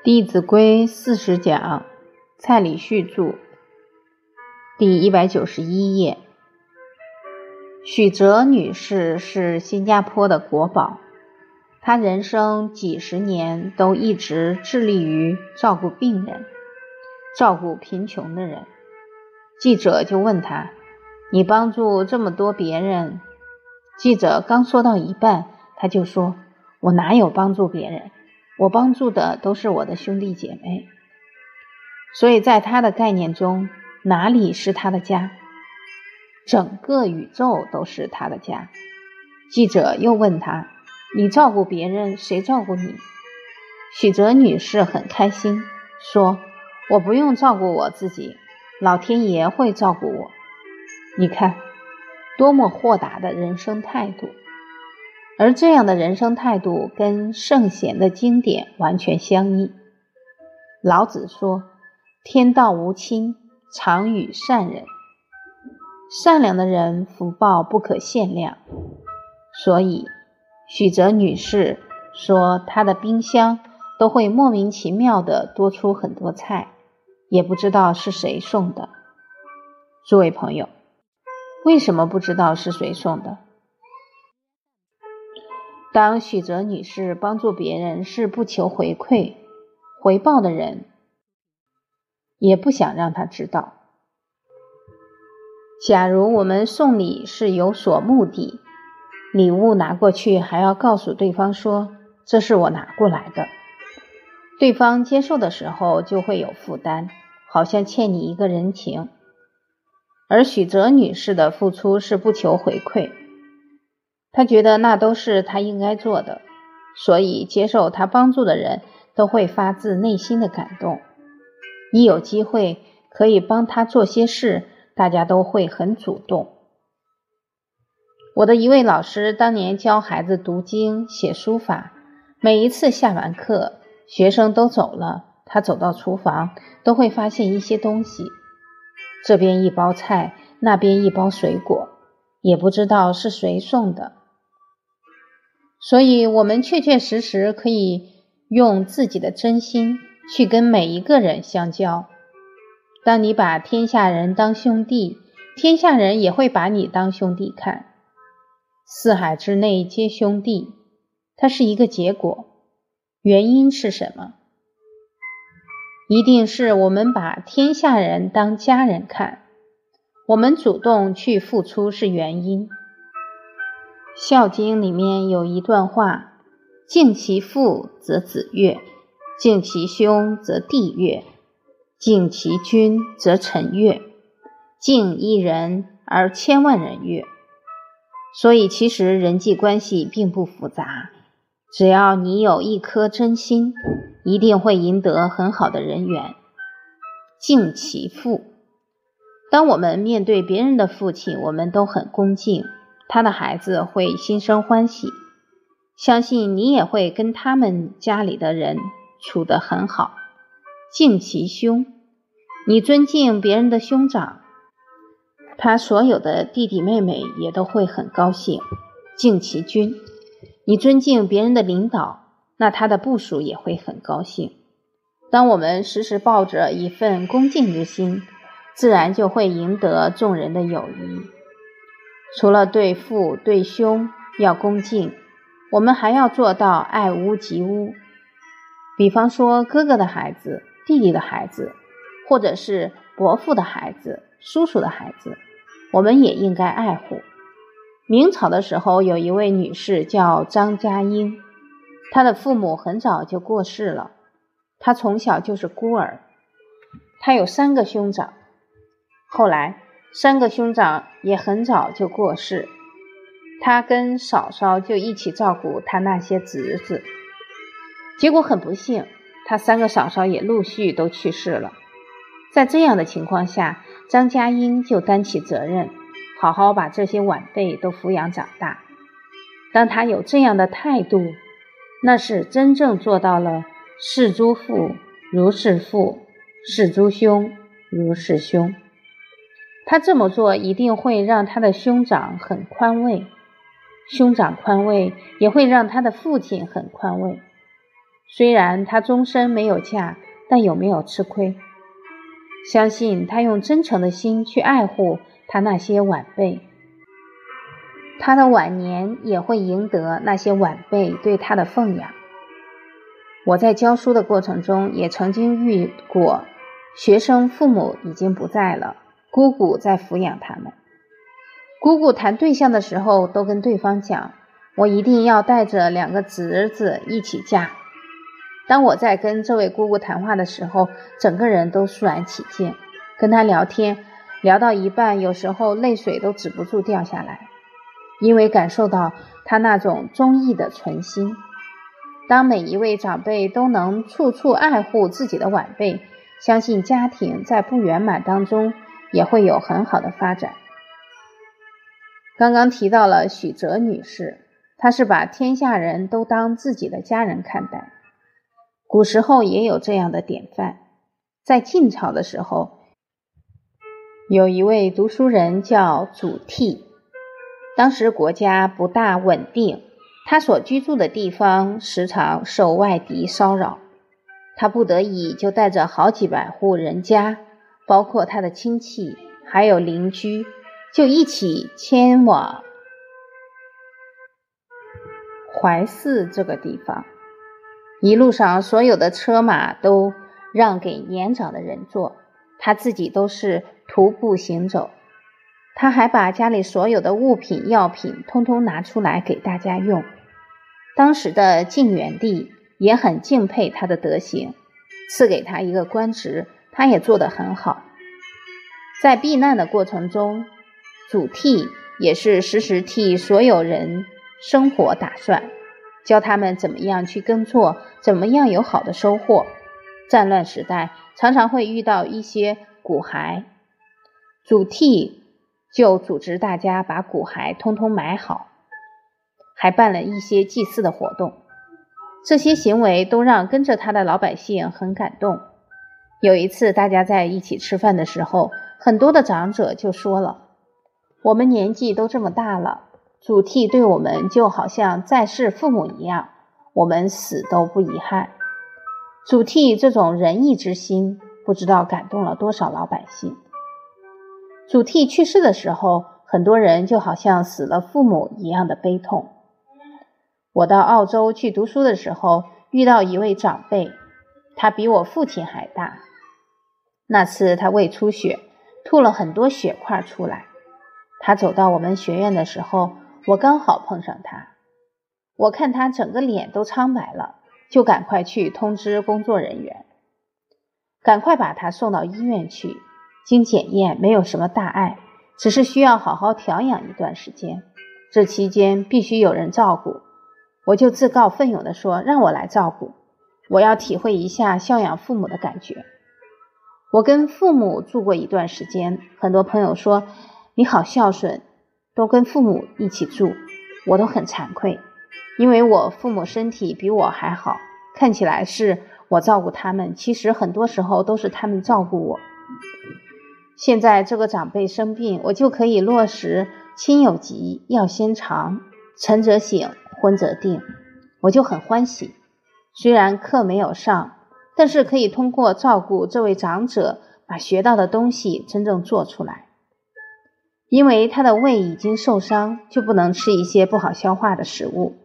《弟子规》四十讲，蔡礼旭著，第一百九十一页。许哲女士是新加坡的国宝，她人生几十年都一直致力于照顾病人，照顾贫穷的人。记者就问他：“你帮助这么多别人？”记者刚说到一半，他就说：“我哪有帮助别人？”我帮助的都是我的兄弟姐妹，所以在他的概念中，哪里是他的家？整个宇宙都是他的家。记者又问他：“你照顾别人，谁照顾你？”许哲女士很开心，说：“我不用照顾我自己，老天爷会照顾我。”你看，多么豁达的人生态度！而这样的人生态度跟圣贤的经典完全相依。老子说：“天道无亲，常与善人。善良的人福报不可限量。”所以，许哲女士说，她的冰箱都会莫名其妙的多出很多菜，也不知道是谁送的。诸位朋友，为什么不知道是谁送的？当许哲女士帮助别人是不求回馈、回报的人，也不想让他知道。假如我们送礼是有所目的，礼物拿过去还要告诉对方说这是我拿过来的，对方接受的时候就会有负担，好像欠你一个人情。而许哲女士的付出是不求回馈。他觉得那都是他应该做的，所以接受他帮助的人都会发自内心的感动。一有机会可以帮他做些事，大家都会很主动。我的一位老师当年教孩子读经、写书法，每一次下完课，学生都走了，他走到厨房都会发现一些东西，这边一包菜，那边一包水果，也不知道是谁送的。所以，我们确确实实可以用自己的真心去跟每一个人相交。当你把天下人当兄弟，天下人也会把你当兄弟看。四海之内皆兄弟，它是一个结果。原因是什么？一定是我们把天下人当家人看，我们主动去付出是原因。《孝经》里面有一段话：“敬其父则子悦，敬其兄则弟悦，敬其君则臣悦，敬一人而千万人悦。”所以，其实人际关系并不复杂，只要你有一颗真心，一定会赢得很好的人缘。敬其父，当我们面对别人的父亲，我们都很恭敬。他的孩子会心生欢喜，相信你也会跟他们家里的人处得很好。敬其兄，你尊敬别人的兄长，他所有的弟弟妹妹也都会很高兴。敬其君，你尊敬别人的领导，那他的部属也会很高兴。当我们时时抱着一份恭敬之心，自然就会赢得众人的友谊。除了对父对兄要恭敬，我们还要做到爱屋及乌。比方说，哥哥的孩子、弟弟的孩子，或者是伯父的孩子、叔叔的孩子，我们也应该爱护。明朝的时候，有一位女士叫张嘉英，她的父母很早就过世了，她从小就是孤儿，她有三个兄长，后来。三个兄长也很早就过世，他跟嫂嫂就一起照顾他那些侄子。结果很不幸，他三个嫂嫂也陆续都去世了。在这样的情况下，张佳英就担起责任，好好把这些晚辈都抚养长大。当他有这样的态度，那是真正做到了视诸父如视父，视诸兄如视兄。他这么做一定会让他的兄长很宽慰，兄长宽慰也会让他的父亲很宽慰。虽然他终身没有嫁，但有没有吃亏？相信他用真诚的心去爱护他那些晚辈，他的晚年也会赢得那些晚辈对他的奉养。我在教书的过程中，也曾经遇过学生父母已经不在了，姑姑在抚养他们。姑姑谈对象的时候，都跟对方讲：“我一定要带着两个侄子一起嫁。”当我在跟这位姑姑谈话的时候，整个人都肃然起敬。跟她聊天，聊到一半，有时候泪水都止不住掉下来，因为感受到她那种忠义的存心。当每一位长辈都能处处爱护自己的晚辈，相信家庭在不圆满当中也会有很好的发展。刚刚提到了许哲女士，她是把天下人都当自己的家人看待。古时候也有这样的典范，在晋朝的时候，有一位读书人叫祖逖，当时国家不大稳定。他所居住的地方时常受外敌骚扰，他不得已就带着好几百户人家，包括他的亲戚还有邻居，就一起迁往怀寺这个地方。一路上，所有的车马都让给年长的人坐，他自己都是徒步行走。他还把家里所有的物品、药品通通拿出来给大家用。当时的晋元帝也很敬佩他的德行，赐给他一个官职，他也做得很好。在避难的过程中，祖逖也是时时替所有人生活打算，教他们怎么样去耕作，怎么样有好的收获。战乱时代常常会遇到一些骨骸，祖逖就组织大家把骨骸通通埋好。还办了一些祭祀的活动，这些行为都让跟着他的老百姓很感动。有一次，大家在一起吃饭的时候，很多的长者就说了：“我们年纪都这么大了，祖逖对我们就好像在世父母一样，我们死都不遗憾。”祖逖这种仁义之心，不知道感动了多少老百姓。祖逖去世的时候，很多人就好像死了父母一样的悲痛。我到澳洲去读书的时候，遇到一位长辈，他比我父亲还大。那次他胃出血，吐了很多血块出来。他走到我们学院的时候，我刚好碰上他。我看他整个脸都苍白了，就赶快去通知工作人员，赶快把他送到医院去。经检验，没有什么大碍，只是需要好好调养一段时间。这期间必须有人照顾。我就自告奋勇地说：“让我来照顾，我要体会一下孝养父母的感觉。”我跟父母住过一段时间，很多朋友说你好孝顺，都跟父母一起住，我都很惭愧，因为我父母身体比我还好，看起来是我照顾他们，其实很多时候都是他们照顾我。现在这个长辈生病，我就可以落实“亲有疾，要先尝，晨则省。”昏则定，我就很欢喜。虽然课没有上，但是可以通过照顾这位长者，把学到的东西真正做出来。因为他的胃已经受伤，就不能吃一些不好消化的食物，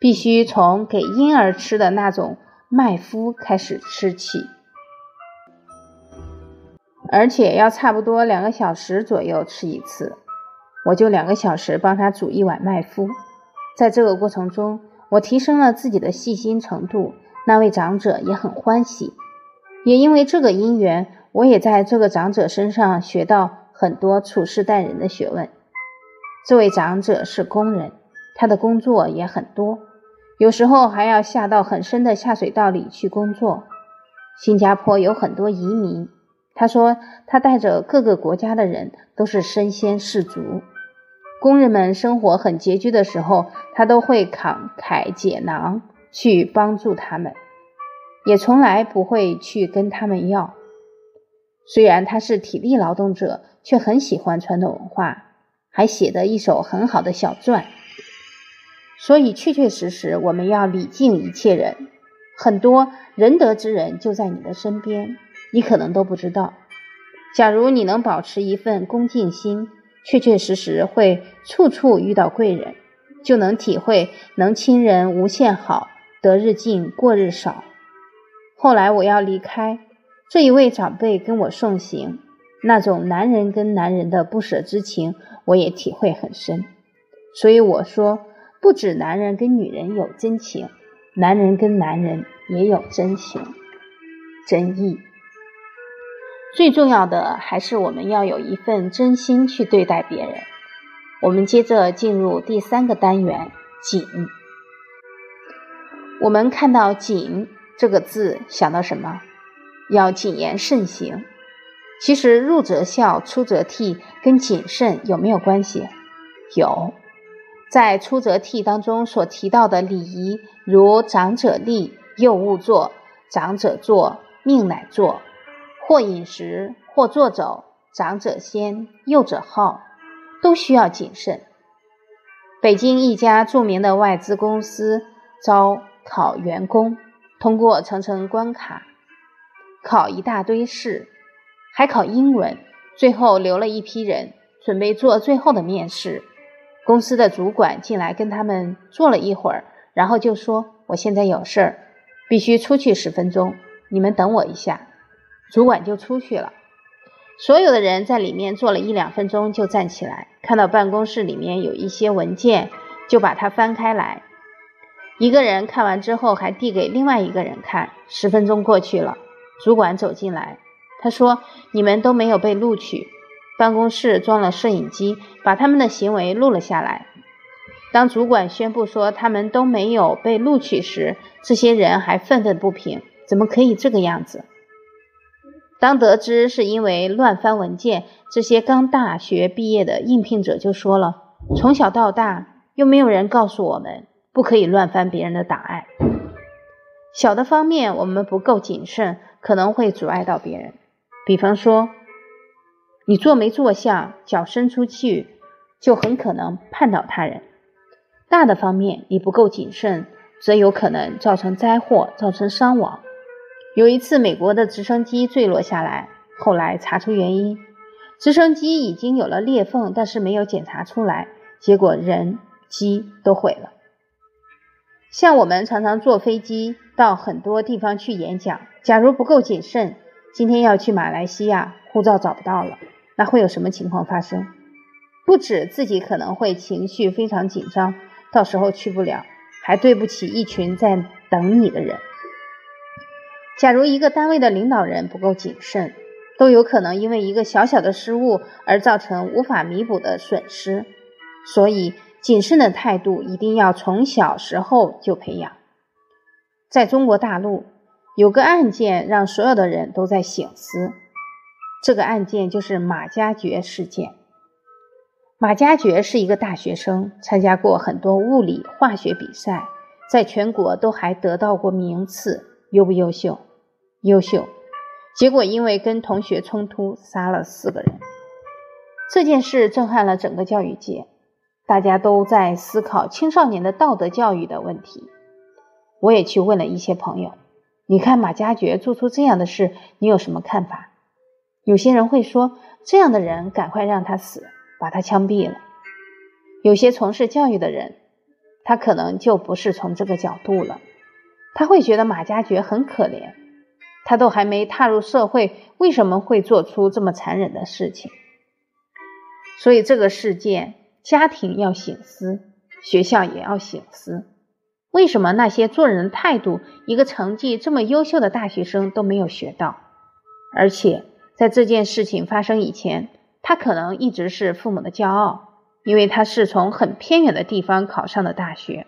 必须从给婴儿吃的那种麦麸开始吃起，而且要差不多两个小时左右吃一次。我就两个小时帮他煮一碗麦麸。在这个过程中，我提升了自己的细心程度，那位长者也很欢喜。也因为这个因缘，我也在这个长者身上学到很多处事待人的学问。这位长者是工人，他的工作也很多，有时候还要下到很深的下水道里去工作。新加坡有很多移民，他说他带着各个国家的人都是身先士卒。工人们生活很拮据的时候，他都会慷慨解囊去帮助他们，也从来不会去跟他们要。虽然他是体力劳动者，却很喜欢传统文化，还写得一手很好的小篆。所以，确确实实，我们要礼敬一切人，很多仁德之人就在你的身边，你可能都不知道。假如你能保持一份恭敬心，确确实实会处处遇到贵人，就能体会能亲人无限好，得日进，过日少。后来我要离开，这一位长辈跟我送行，那种男人跟男人的不舍之情，我也体会很深。所以我说，不止男人跟女人有真情。男人跟男人也有真情、真意，最重要的还是我们要有一份真心去对待别人。我们接着进入第三个单元“谨”。我们看到“谨”这个字，想到什么？要谨言慎行。其实“入则孝，出则悌”跟谨慎有没有关系？有。在出则悌当中所提到的礼仪，如长者立，幼勿坐；长者坐，命乃坐。或饮食，或坐走，长者先，幼者后，都需要谨慎。北京一家著名的外资公司招考员工，通过层层关卡，考一大堆试，还考英文，最后留了一批人准备做最后的面试。公司的主管进来跟他们坐了一会儿，然后就说：“我现在有事儿，必须出去十分钟，你们等我一下。”主管就出去了。所有的人在里面坐了一两分钟，就站起来，看到办公室里面有一些文件，就把它翻开来。一个人看完之后，还递给另外一个人看。十分钟过去了，主管走进来，他说：“你们都没有被录取。”办公室装了摄影机，把他们的行为录了下来。当主管宣布说他们都没有被录取时，这些人还愤愤不平：怎么可以这个样子？当得知是因为乱翻文件，这些刚大学毕业的应聘者就说了：从小到大，又没有人告诉我们不可以乱翻别人的档案。小的方面我们不够谨慎，可能会阻碍到别人。比方说。你坐没坐相，脚伸出去，就很可能绊倒他人。大的方面你不够谨慎，则有可能造成灾祸，造成伤亡。有一次，美国的直升机坠落下来，后来查出原因，直升机已经有了裂缝，但是没有检查出来，结果人机都毁了。像我们常常坐飞机到很多地方去演讲，假如不够谨慎，今天要去马来西亚，护照找不到了。那会有什么情况发生？不止自己可能会情绪非常紧张，到时候去不了，还对不起一群在等你的人。假如一个单位的领导人不够谨慎，都有可能因为一个小小的失误而造成无法弥补的损失。所以，谨慎的态度一定要从小时候就培养。在中国大陆，有个案件让所有的人都在醒思。这个案件就是马加爵事件。马加爵是一个大学生，参加过很多物理、化学比赛，在全国都还得到过名次。优不优秀？优秀。结果因为跟同学冲突，杀了四个人。这件事震撼了整个教育界，大家都在思考青少年的道德教育的问题。我也去问了一些朋友，你看马加爵做出这样的事，你有什么看法？有些人会说，这样的人赶快让他死，把他枪毙了。有些从事教育的人，他可能就不是从这个角度了，他会觉得马加爵很可怜，他都还没踏入社会，为什么会做出这么残忍的事情？所以这个事件，家庭要醒思，学校也要醒思，为什么那些做人态度，一个成绩这么优秀的大学生都没有学到，而且。在这件事情发生以前，他可能一直是父母的骄傲，因为他是从很偏远的地方考上的大学，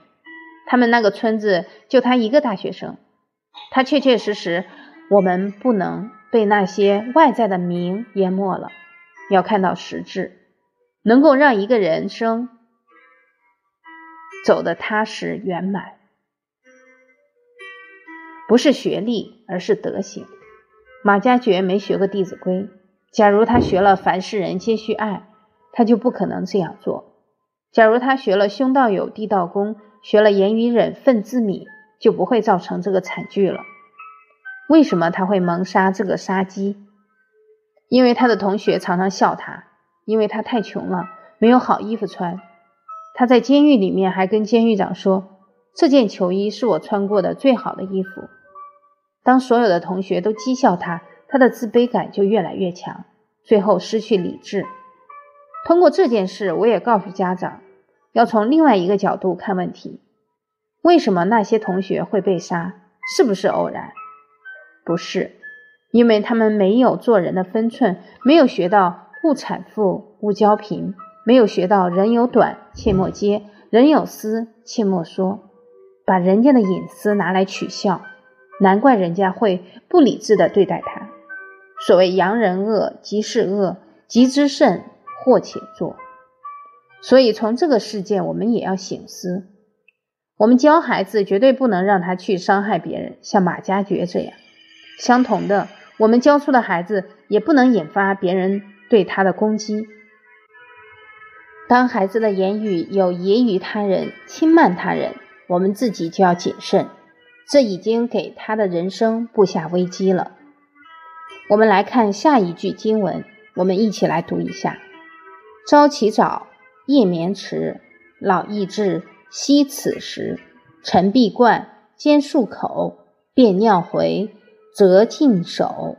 他们那个村子就他一个大学生。他确确实实，我们不能被那些外在的名淹没了，要看到实质，能够让一个人生走得踏实圆满，不是学历，而是德行。马加爵没学过《弟子规》，假如他学了“凡是人皆须爱”，他就不可能这样做；假如他学了“兄道友，弟道恭”，学了“严于忍，忿自泯”，就不会造成这个惨剧了。为什么他会蒙杀这个杀机？因为他的同学常常笑他，因为他太穷了，没有好衣服穿。他在监狱里面还跟监狱长说：“这件囚衣是我穿过的最好的衣服。”当所有的同学都讥笑他，他的自卑感就越来越强，最后失去理智。通过这件事，我也告诉家长，要从另外一个角度看问题：为什么那些同学会被杀？是不是偶然？不是，因为他们没有做人的分寸，没有学到勿产妇勿交贫，没有学到人有短切莫揭，人有私切莫说，把人家的隐私拿来取笑，难怪人家会不理智的对待他。所谓扬人恶即是恶，即之甚。或且做，所以从这个事件，我们也要醒思：我们教孩子绝对不能让他去伤害别人，像马加爵这样。相同的，我们教出的孩子也不能引发别人对他的攻击。当孩子的言语有揶揄他人、轻慢他人，我们自己就要谨慎，这已经给他的人生布下危机了。我们来看下一句经文，我们一起来读一下。朝起早，夜眠迟，老易至，惜此时。晨必冠，兼漱口，便尿回，则净手。